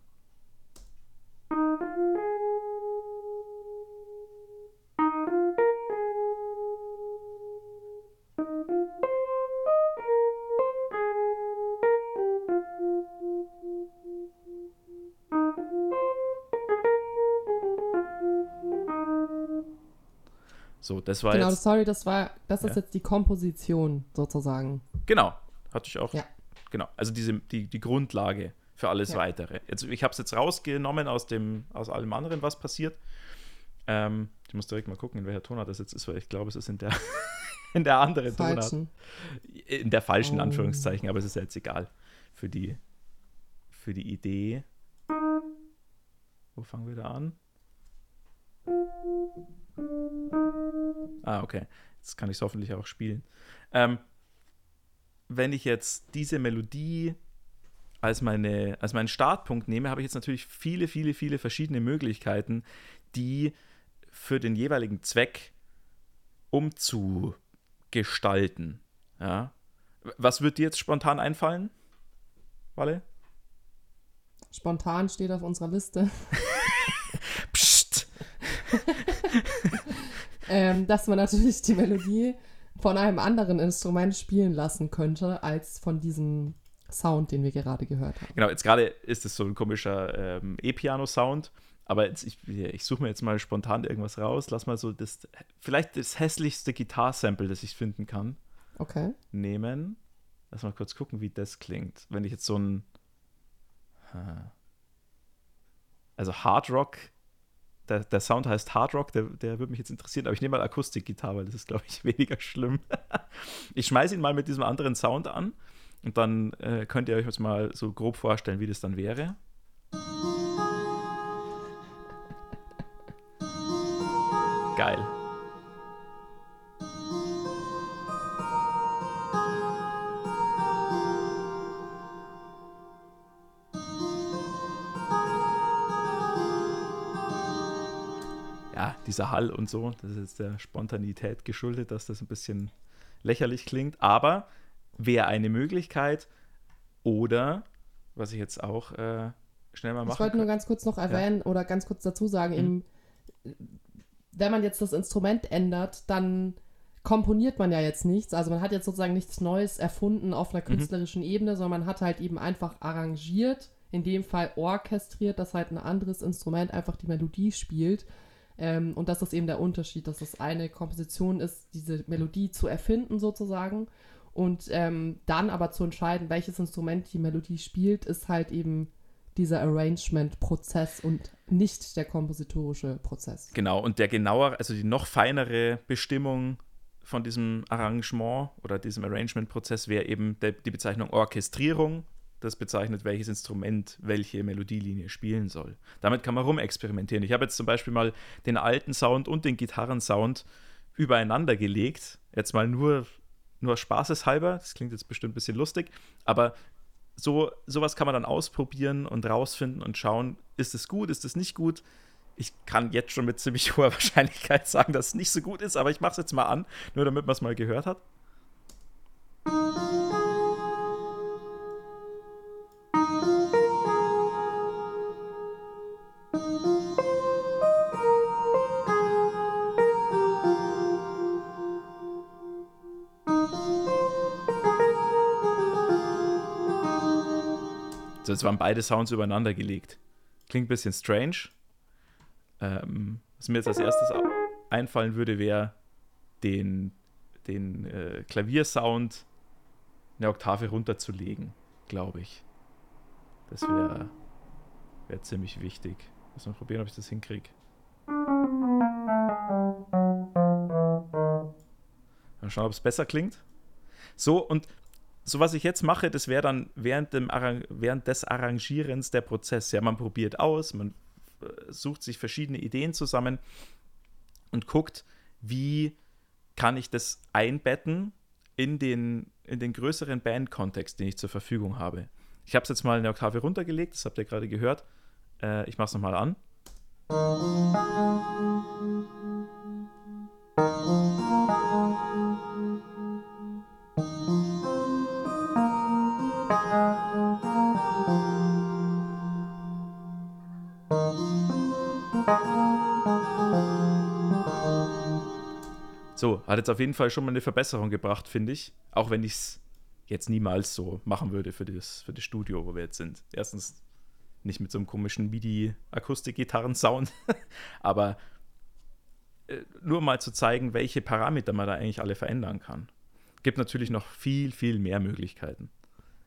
So, das war genau, jetzt. sorry, das war, das ist Ja. jetzt die Komposition sozusagen. Genau, hatte ich auch. Ja. Genau, also diese, die, die Grundlage für alles Ja. Weitere. Jetzt, ich habe es jetzt rausgenommen aus, dem, aus allem anderen, was passiert. Ähm, ich muss direkt mal gucken, in welcher Tonart das jetzt ist, weil ich glaube, es ist in der, in der anderen Tonart. Falschen. In der falschen Oh. Anführungszeichen, aber es ist ja jetzt egal für die, für die Idee. Wo fangen wir da an? Ah, okay. Jetzt kann ich es hoffentlich auch spielen. Ähm, wenn ich jetzt diese Melodie als, meine, als meinen Startpunkt nehme, habe ich jetzt natürlich viele, viele, viele verschiedene Möglichkeiten, die für den jeweiligen Zweck umzugestalten. Ja. Was wird dir jetzt spontan einfallen, Walle? Spontan steht auf unserer Liste, Psst! ähm, dass man natürlich die Melodie von einem anderen Instrument spielen lassen könnte, als von diesem Sound, den wir gerade gehört haben. Genau, jetzt gerade ist es so ein komischer ähm, E-Piano-Sound, aber jetzt, ich, ich suche mir jetzt mal spontan irgendwas raus. Lass mal so das, vielleicht das hässlichste Gitarsample, das ich finden kann, Okay. nehmen. Lass mal kurz gucken, wie das klingt. Wenn ich jetzt so ein. Also Hard Rock, der, der Sound heißt Hard Rock, der, der würde mich jetzt interessieren, aber ich nehme mal Akustikgitarre, weil das ist, glaube ich, weniger schlimm. ich schmeiße ihn mal mit diesem anderen Sound an und dann äh, könnt ihr euch jetzt mal so grob vorstellen, wie das dann wäre. Geil. Dieser Hall und so, das ist jetzt der Spontanität geschuldet, dass das ein bisschen lächerlich klingt, aber wäre eine Möglichkeit oder, was ich jetzt auch äh, schnell mal Ich machen wollte nur ganz kurz noch erwähnen oder ganz kurz dazu sagen, Mhm. eben, wenn man jetzt das Instrument ändert, dann komponiert man ja jetzt nichts. Also man hat jetzt sozusagen nichts Neues erfunden auf einer Mhm. künstlerischen Ebene, sondern man hat halt eben einfach arrangiert, in dem Fall orchestriert, dass halt ein anderes Instrument einfach die Melodie spielt. Ähm, und das ist eben der Unterschied, dass das eine Komposition ist, diese Melodie zu erfinden sozusagen. Und ähm, dann aber zu entscheiden, welches Instrument die Melodie spielt, ist halt eben dieser Arrangement-Prozess und nicht der kompositorische Prozess. Genau, und der genauere, also die noch feinere Bestimmung von diesem Arrangement oder diesem Arrangement-Prozess wäre eben der, die Bezeichnung Orchestrierung. Das bezeichnet, welches Instrument welche Melodielinie spielen soll. Damit kann man rumexperimentieren. Ich habe jetzt zum Beispiel mal den alten Sound und den Gitarrensound übereinander gelegt. Jetzt mal nur, nur spaßeshalber. Das klingt jetzt bestimmt ein bisschen lustig, aber so, sowas kann man dann ausprobieren und rausfinden und schauen, ist es gut, ist es nicht gut. Ich kann jetzt schon mit ziemlich hoher Wahrscheinlichkeit sagen, dass es nicht so gut ist, aber ich mache es jetzt mal an, nur damit man es mal gehört hat. So, jetzt waren beide Sounds übereinander gelegt. Klingt ein bisschen strange. Ähm, was mir jetzt als erstes einfallen würde, wäre den, den äh, Klaviersound eine Oktave runterzulegen, glaube ich. Das wäre wär ziemlich wichtig. Muss mal probieren, ob ich das hinkriege. Mal schauen, ob es besser klingt. So, und so was ich jetzt mache, das wäre dann während, dem Arrang während des Arrangierens der Prozess. Ja, man probiert aus, man äh, sucht sich verschiedene Ideen zusammen und guckt, wie kann ich das einbetten in den, in den größeren Bandkontext, den ich zur Verfügung habe. Ich habe es jetzt mal eine Oktave runtergelegt, das habt ihr gerade gehört. Äh, ich mache es nochmal an. So, hat jetzt auf jeden Fall schon mal eine Verbesserung gebracht, finde ich. Auch wenn ich es jetzt niemals so machen würde für das, für das Studio, wo wir jetzt sind. Erstens nicht mit so einem komischen MIDI-Akustik-Gitarren-Sound, aber äh, nur mal zu zeigen, welche Parameter man da eigentlich alle verändern kann. Gibt natürlich noch viel, viel mehr Möglichkeiten.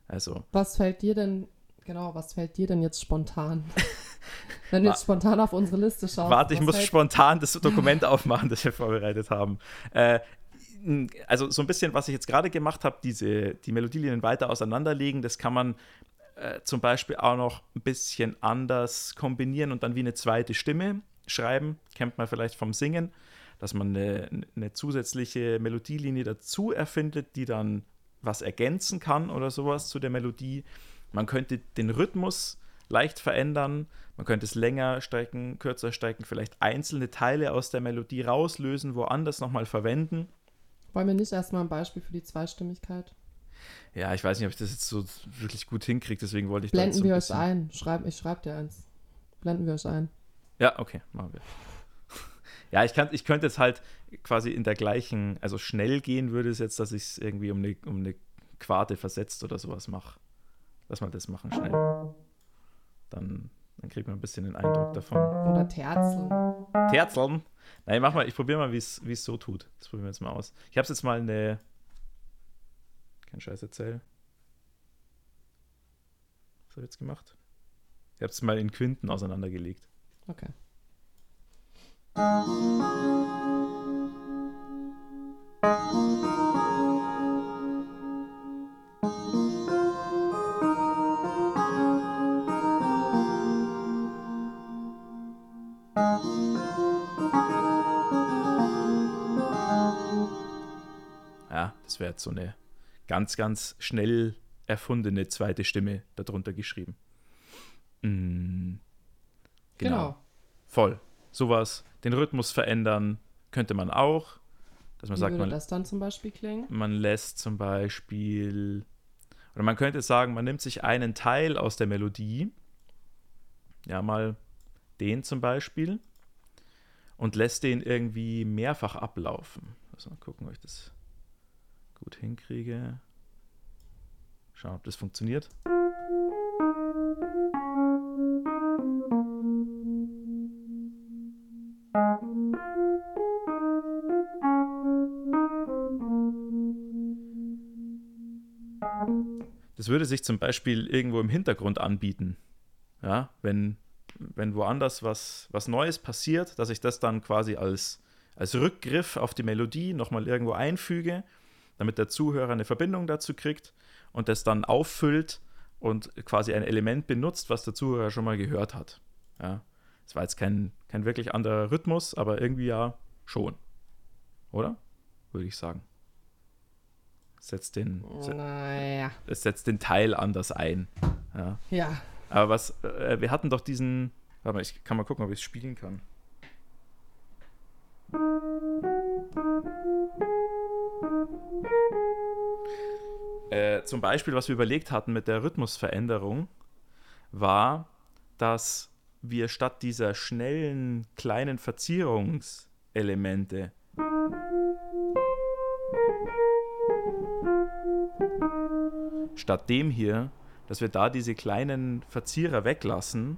Also. Was fällt dir denn, genau, was fällt dir denn jetzt spontan? Wenn du jetzt spontan auf unsere Liste schaust. Warte, ich muss spontan das Dokument aufmachen, das wir vorbereitet haben. Äh, also so ein bisschen, was ich jetzt gerade gemacht habe, diese, die Melodielinien weiter auseinanderlegen, das kann man äh, zum Beispiel auch noch ein bisschen anders kombinieren und dann wie eine zweite Stimme schreiben. Kennt man vielleicht vom Singen, dass man eine, eine zusätzliche Melodielinie dazu erfindet, die dann was ergänzen kann oder sowas zu der Melodie. Man könnte den Rhythmus leicht verändern, man könnte es länger strecken, kürzer strecken, vielleicht einzelne Teile aus der Melodie rauslösen, woanders nochmal verwenden. Wollen wir nicht erstmal ein Beispiel für die Zweistimmigkeit? Ja, ich weiß nicht, ob ich das jetzt so wirklich gut hinkriege, deswegen wollte ich Blenden so wir euch ein. Schreib, ich schreibe dir eins. Blenden wir euch ein. Ja, okay, machen wir. ja, ich, kann, ich könnte jetzt halt quasi in der gleichen, also schnell gehen würde es jetzt, dass ich es irgendwie um eine, um eine Quarte versetzt oder sowas mache. Lass mal das machen schnell. Dann, dann kriegt man ein bisschen den Eindruck davon. Oder Terzeln. Terzeln? Nein, mach mal, ich probiere mal, wie es so tut. Das probieren wir jetzt mal aus. Ich habe jetzt mal eine. Kein Scheiß erzählen. Was habe ich jetzt gemacht? Ich habe es mal in Quinten auseinandergelegt. Okay. Jetzt so eine ganz, ganz schnell erfundene zweite Stimme darunter geschrieben. Mhm. Genau. genau. Voll. Sowas. Den Rhythmus verändern könnte man auch. Dass man Wie sagt, würde man, das dann zum Beispiel klingen? Man lässt zum Beispiel. Oder man könnte sagen, man nimmt sich einen Teil aus der Melodie. Ja, mal den zum Beispiel. Und lässt den irgendwie mehrfach ablaufen. Also mal gucken, ob ich das gut hinkriege. Schauen, ob das funktioniert. Das würde sich zum Beispiel irgendwo im Hintergrund anbieten. Ja, wenn, wenn woanders was, was Neues passiert, dass ich das dann quasi als, als Rückgriff auf die Melodie nochmal irgendwo einfüge damit der Zuhörer eine Verbindung dazu kriegt und das dann auffüllt und quasi ein Element benutzt, was der Zuhörer schon mal gehört hat. Ja. Das war jetzt kein, kein wirklich anderer Rhythmus, aber irgendwie ja schon. Oder? Würde ich sagen. Setzt den, naja. Es setzt den Teil anders ein. Ja. ja. Aber was, äh, wir hatten doch diesen, warte mal, ich kann mal gucken, ob ich es spielen kann. Äh, zum Beispiel, was wir überlegt hatten mit der Rhythmusveränderung, war, dass wir statt dieser schnellen kleinen Verzierungselemente statt dem hier, dass wir da diese kleinen Verzierer weglassen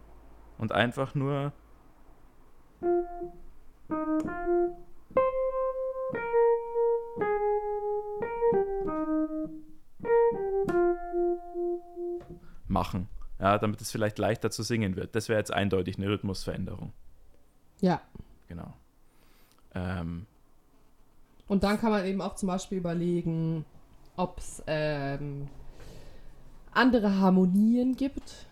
und einfach nur machen, ja, damit es vielleicht leichter zu singen wird. Das wäre jetzt eindeutig eine Rhythmusveränderung. Ja. Genau. Ähm, und dann kann man eben auch zum Beispiel überlegen, ob es ähm, andere Harmonien gibt.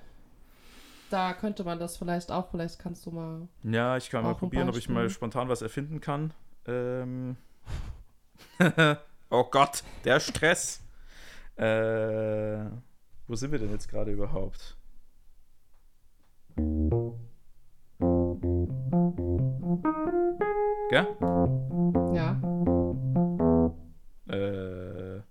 Da könnte man das vielleicht auch, vielleicht kannst du mal. Ja, ich kann mal probieren, ob ich mal spontan was erfinden kann. Ähm. oh Gott, der Stress. äh, wo sind wir denn jetzt gerade überhaupt? Gell? Ja. Äh.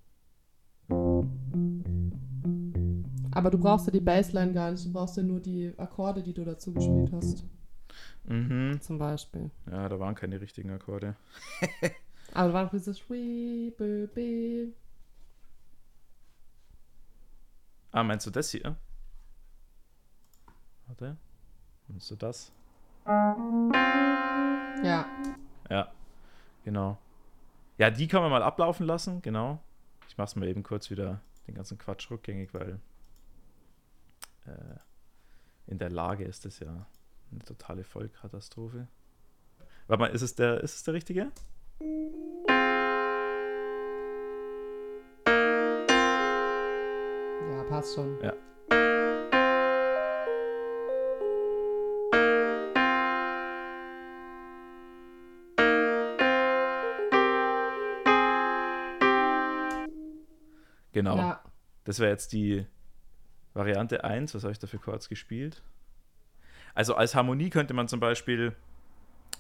Aber du brauchst ja die Bassline gar nicht, du brauchst ja nur die Akkorde, die du dazu gespielt hast. Mhm. Zum Beispiel. Ja, da waren keine richtigen Akkorde. Aber da war dieses Wee, Ah, meinst du das hier? Warte. Meinst du das? Ja. Ja, genau. Ja, die kann man mal ablaufen lassen, genau. Ich mache es mal eben kurz wieder den ganzen Quatsch rückgängig, weil äh, in der Lage ist es ja eine totale Vollkatastrophe. Warte mal, ist es der, ist es der richtige? Passt schon. Ja. Genau. Ja. Das wäre jetzt die Variante 1. Was habe ich da für Chords gespielt? Also als Harmonie könnte man zum Beispiel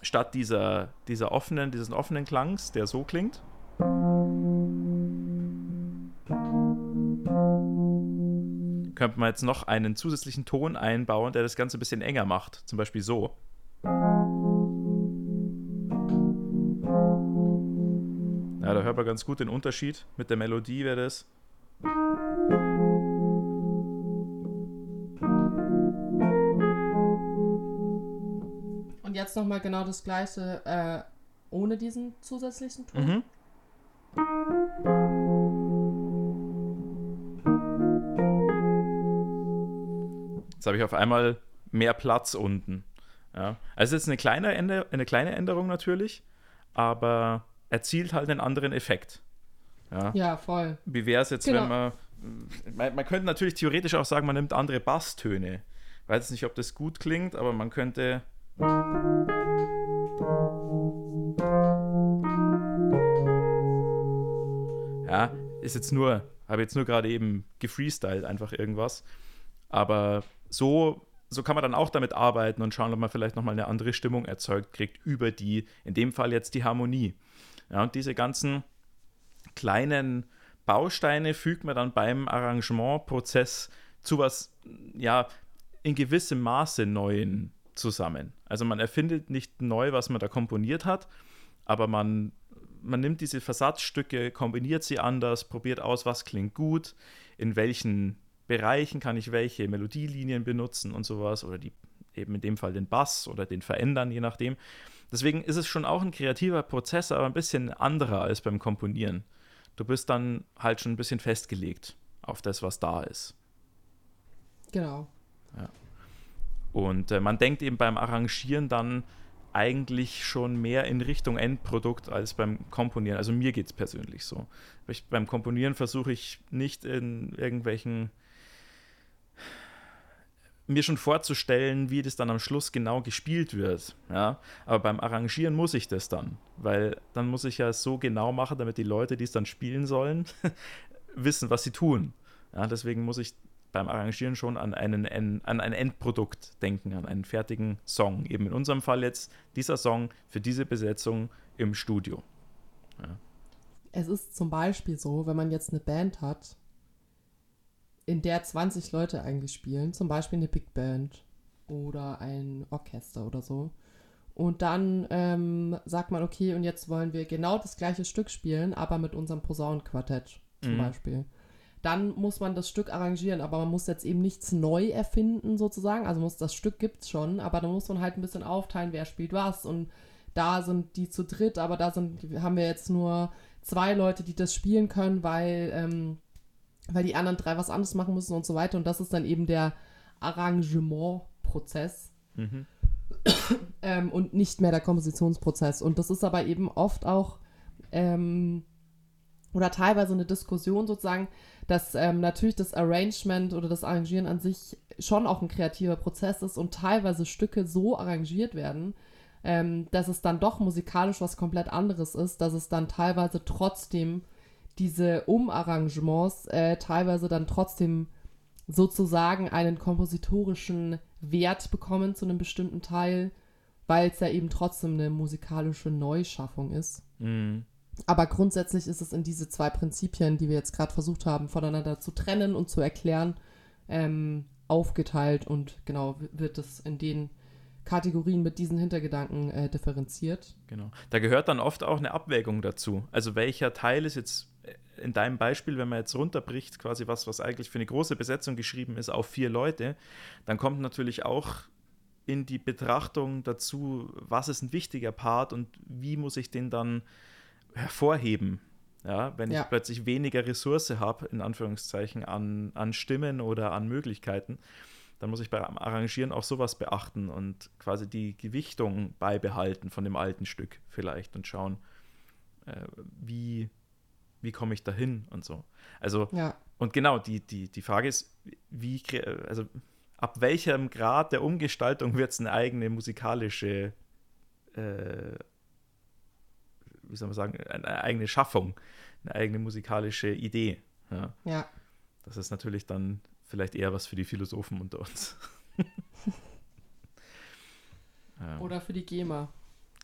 statt dieser, dieser offenen, dieses offenen Klangs, der so klingt, könnte man jetzt noch einen zusätzlichen Ton einbauen, der das Ganze ein bisschen enger macht. Zum Beispiel so. Ja, da hört man ganz gut den Unterschied. Mit der Melodie wäre das. Und jetzt nochmal genau das gleiche äh, ohne diesen zusätzlichen Ton. Mhm. Jetzt habe ich auf einmal mehr Platz unten. Ja. Also es ist eine kleine, Änder eine kleine Änderung natürlich, aber erzielt halt einen anderen Effekt. Ja. Ja, voll. Wie wäre es jetzt, Genau. wenn man, man. Man könnte natürlich theoretisch auch sagen, man nimmt andere Basstöne. Weiß nicht, ob das gut klingt, aber man könnte. Ja, ist jetzt nur, habe jetzt nur gerade eben gefreestylt einfach irgendwas. Aber so, so kann man dann auch damit arbeiten und schauen, ob man vielleicht nochmal eine andere Stimmung erzeugt kriegt über die, in dem Fall jetzt die Harmonie. Ja, und diese ganzen kleinen Bausteine fügt man dann beim Arrangementprozess zu was, ja, in gewissem Maße Neuen zusammen. Also man erfindet nicht neu, was man da komponiert hat, aber man, man nimmt diese Versatzstücke, kombiniert sie anders, probiert aus, was klingt gut, in welchen Bereichen kann ich welche Melodielinien benutzen und sowas oder die eben in dem Fall den Bass oder den verändern, je nachdem. Deswegen ist es schon auch ein kreativer Prozess, aber ein bisschen anderer als beim Komponieren. Du bist dann halt schon ein bisschen festgelegt auf das, was da ist. Genau. Und äh, man denkt eben beim Arrangieren dann eigentlich schon mehr in Richtung Endprodukt als beim Komponieren. Also mir geht es persönlich so. Ich, beim Komponieren versuche ich nicht in irgendwelchen mir schon vorzustellen, wie das dann am Schluss genau gespielt wird. Ja? Aber beim Arrangieren muss ich das dann, weil dann muss ich ja so genau machen, damit die Leute, die es dann spielen sollen, wissen, was sie tun. Ja, deswegen muss ich beim Arrangieren schon an, einen, an ein Endprodukt denken, an einen fertigen Song. Eben in unserem Fall jetzt dieser Song für diese Besetzung im Studio. Es ist zum Beispiel so, wenn man jetzt eine Band hat, in der 20 Leute eigentlich spielen, zum Beispiel eine Big Band oder ein Orchester oder so. Und dann ähm, sagt man, okay, und jetzt wollen wir genau das gleiche Stück spielen, aber mit unserem Posaunenquartett zum Mhm. Beispiel. Dann muss man das Stück arrangieren, aber man muss jetzt eben nichts neu erfinden sozusagen. Also muss das Stück gibt's schon, aber da muss man halt ein bisschen aufteilen, wer spielt was und da sind die zu dritt, aber da sind, haben wir jetzt nur zwei Leute, die das spielen können, weil, ähm, weil die anderen drei was anderes machen müssen und so weiter. Und das ist dann eben der Arrangementprozess Mhm. ähm, und nicht mehr der Kompositionsprozess. Und das ist aber eben oft auch ähm, oder teilweise eine Diskussion sozusagen, dass ähm, natürlich das Arrangement oder das Arrangieren an sich schon auch ein kreativer Prozess ist und teilweise Stücke so arrangiert werden, ähm, dass es dann doch musikalisch was komplett anderes ist, dass es dann teilweise trotzdem diese Umarrangements äh, teilweise dann trotzdem sozusagen einen kompositorischen Wert bekommen zu einem bestimmten Teil, weil es ja eben trotzdem eine musikalische Neuschaffung ist. Mhm. Aber grundsätzlich ist es in diese zwei Prinzipien, die wir jetzt gerade versucht haben, voneinander zu trennen und zu erklären, ähm, aufgeteilt und genau wird es in den Kategorien mit diesen Hintergedanken äh, differenziert. Genau. Da gehört dann oft auch eine Abwägung dazu. Also welcher Teil ist jetzt in deinem Beispiel, wenn man jetzt runterbricht, quasi was, was eigentlich für eine große Besetzung geschrieben ist, auf vier Leute, dann kommt natürlich auch in die Betrachtung dazu, was ist ein wichtiger Part und wie muss ich den dann hervorheben. Ja, wenn ja. ich plötzlich weniger Ressource habe, in Anführungszeichen, an, an Stimmen oder an Möglichkeiten, dann muss ich beim Arrangieren auch sowas beachten und quasi die Gewichtung beibehalten von dem alten Stück vielleicht und schauen, äh, wie, wie komme ich dahin und so. Also, ja. und genau, die, die, die Frage ist, wie, also ab welchem Grad der Umgestaltung wird es eine eigene musikalische, äh, wie soll man sagen, eine eigene Schaffung, eine eigene musikalische Idee. Ja. ja. Das ist natürlich dann vielleicht eher was für die Philosophen unter uns. Oder für die GEMA.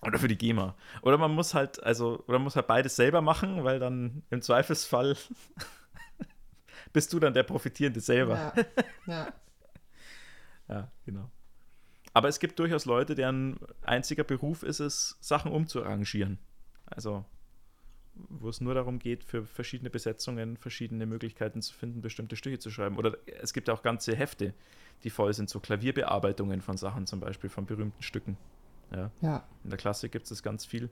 Oder für die GEMA. Oder man muss halt, also, oder man muss halt beides selber machen, weil dann im Zweifelsfall bist du dann der Profitierende selber. Ja. ja. Ja, genau. Aber es gibt durchaus Leute, deren einziger Beruf ist es, Sachen umzuarrangieren. Also, wo es nur darum geht, für verschiedene Besetzungen verschiedene Möglichkeiten zu finden, bestimmte Stücke zu schreiben. Oder es gibt auch ganze Hefte, die voll sind, so Klavierbearbeitungen von Sachen zum Beispiel, von berühmten Stücken. Ja. ja. In der Klassik gibt es ganz viel,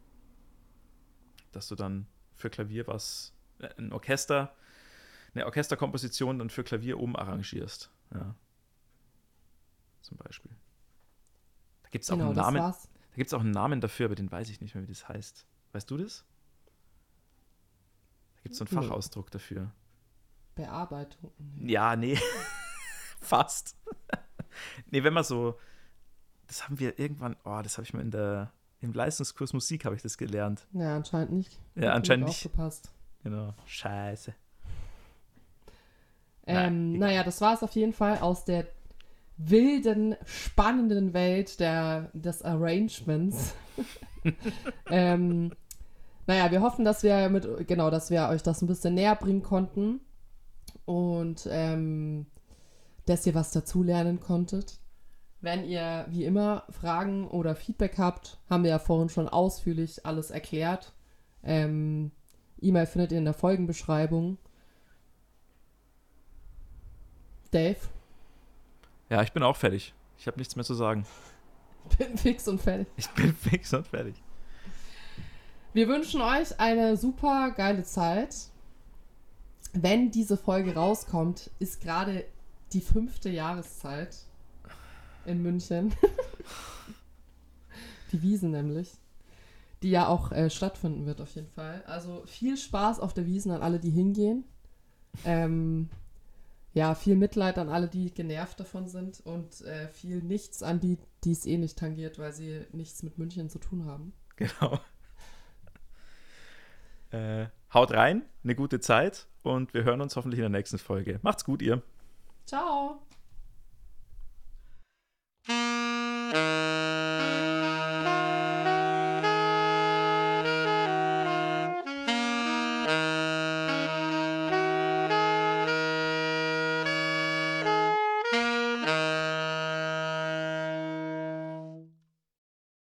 dass du dann für Klavier was, äh, ein Orchester, eine Orchesterkomposition dann für Klavier umarrangierst. Ja zum Beispiel. Da gibt es auch, genau, einen Namen, da gibt's auch einen Namen dafür, aber den weiß ich nicht mehr, wie das heißt. Weißt du das? Da gibt es so einen Fachausdruck dafür. Bearbeitung. Ja, nee. Fast. nee, wenn man so. Das haben wir irgendwann. Oh, das habe ich mal in der. Im Leistungskurs Musik habe ich das gelernt. Ja, anscheinend nicht. Ja, anscheinend nicht. Aufgepasst. Genau. Scheiße. Ähm, naja, das war es auf jeden Fall aus der wilden, spannenden Welt der, des Arrangements. ähm, naja, wir hoffen, dass wir mit, genau, dass wir euch das ein bisschen näher bringen konnten und ähm, dass ihr was dazulernen konntet. Wenn ihr wie immer Fragen oder Feedback habt, haben wir ja vorhin schon ausführlich alles erklärt. Ähm, E-Mail findet ihr in der Folgenbeschreibung. Dave? Ja, ich bin auch fertig. Ich habe nichts mehr zu sagen. Bin fix und fertig. Ich bin fix und fertig. Wir wünschen euch eine super geile Zeit. Wenn diese Folge rauskommt, ist gerade die fünfte Jahreszeit in München. die Wiesen nämlich. Die ja auch äh, stattfinden wird auf jeden Fall. Also viel Spaß auf der Wiesen an alle, die hingehen. Ähm, ja, viel Mitleid an alle, die genervt davon sind und äh, viel Nichts an die, die es eh nicht tangiert, weil sie nichts mit München zu tun haben. Genau. Äh, haut rein, eine gute Zeit und wir hören uns hoffentlich in der nächsten Folge. Macht's gut, ihr. Ciao.